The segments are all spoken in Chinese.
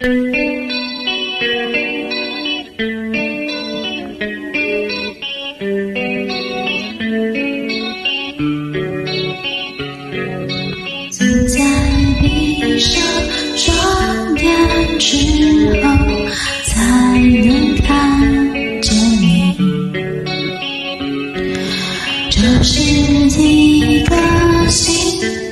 总在闭上双眼之后，才能看见。这是第一颗心。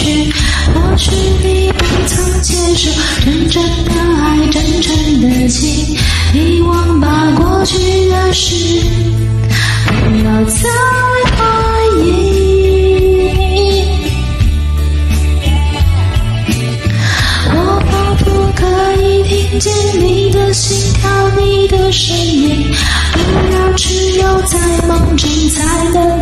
去。或许你不曾接受认真的爱，真诚的情，遗忘吧过去的事，不要再怀疑。我仿佛可以听见你的心跳，你的声音，不要只有在梦中才能。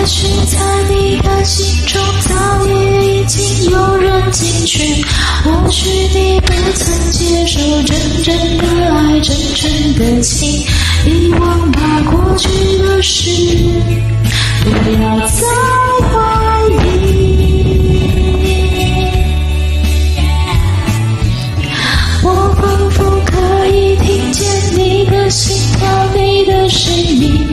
也许在你的心中早已已经有人进去，或许你不曾接受真正的爱，真正的情，遗忘吧，过去的事，不要再怀疑。我仿佛可以听见你的心跳，你的声音，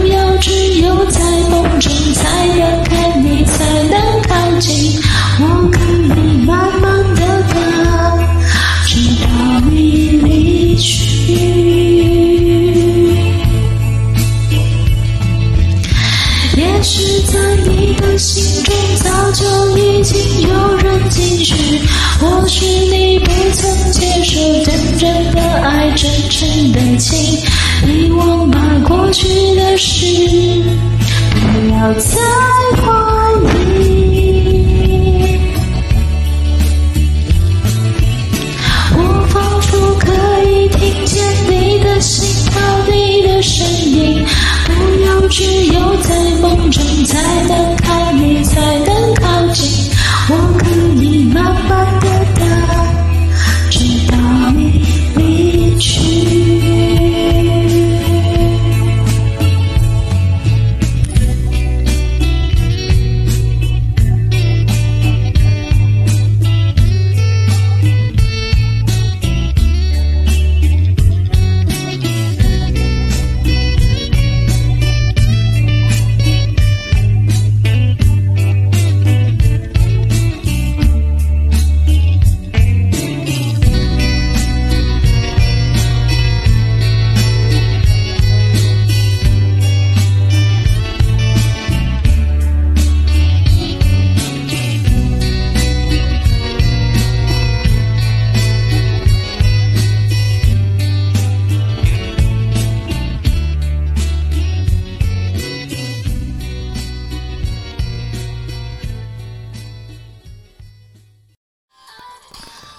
不要只有在梦。才能看你，才能靠近。我可以慢慢地等，直到你离去。也许在你的心中，早就已经有人进去。或许你不曾接受真正的爱，真诚的情，遗忘满。不要再怀疑，我仿佛可以听见你的心跳，你的声音，不要只有在梦中才能。